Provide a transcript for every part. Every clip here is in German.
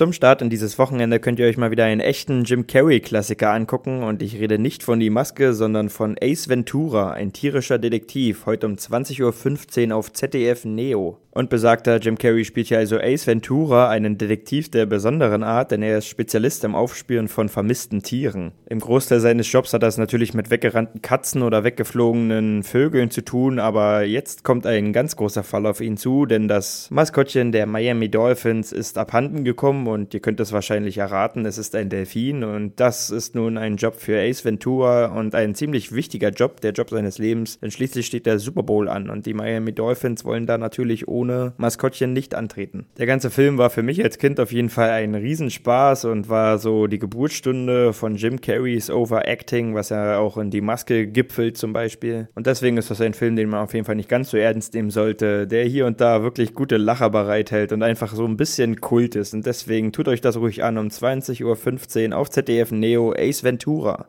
Zum Start in dieses Wochenende könnt ihr euch mal wieder einen echten Jim Carrey-Klassiker angucken und ich rede nicht von Die Maske, sondern von Ace Ventura, ein tierischer Detektiv, heute um 20.15 Uhr auf ZDF Neo. Und besagter Jim Carrey spielt hier also Ace Ventura, einen Detektiv der besonderen Art, denn er ist Spezialist im Aufspüren von vermissten Tieren. Im Großteil seines Jobs hat es natürlich mit weggerannten Katzen oder weggeflogenen Vögeln zu tun, aber jetzt kommt ein ganz großer Fall auf ihn zu, denn das Maskottchen der Miami Dolphins ist abhanden gekommen und ihr könnt es wahrscheinlich erraten, es ist ein Delfin und das ist nun ein Job für Ace Ventura und ein ziemlich wichtiger Job, der Job seines Lebens, denn schließlich steht der Super Bowl an und die Miami Dolphins wollen da natürlich ohne Maskottchen nicht antreten. Der ganze Film war für mich als Kind auf jeden Fall ein Riesenspaß und war so die Geburtsstunde von Jim Carreys Overacting, was ja auch in die Maske gipfelt zum Beispiel. Und deswegen ist das ein Film, den man auf jeden Fall nicht ganz so ernst nehmen sollte, der hier und da wirklich gute Lacher bereithält und einfach so ein bisschen Kult ist. Und deswegen tut euch das ruhig an um 20.15 Uhr auf ZDF Neo Ace Ventura.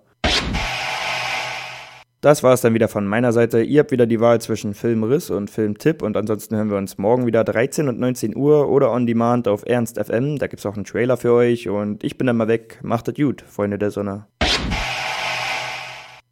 Das war es dann wieder von meiner Seite. Ihr habt wieder die Wahl zwischen Filmriss und Filmtipp und ansonsten hören wir uns morgen wieder 13 und 19 Uhr oder on demand auf Ernst FM. Da gibt's auch einen Trailer für euch und ich bin dann mal weg. Macht es gut, Freunde der Sonne.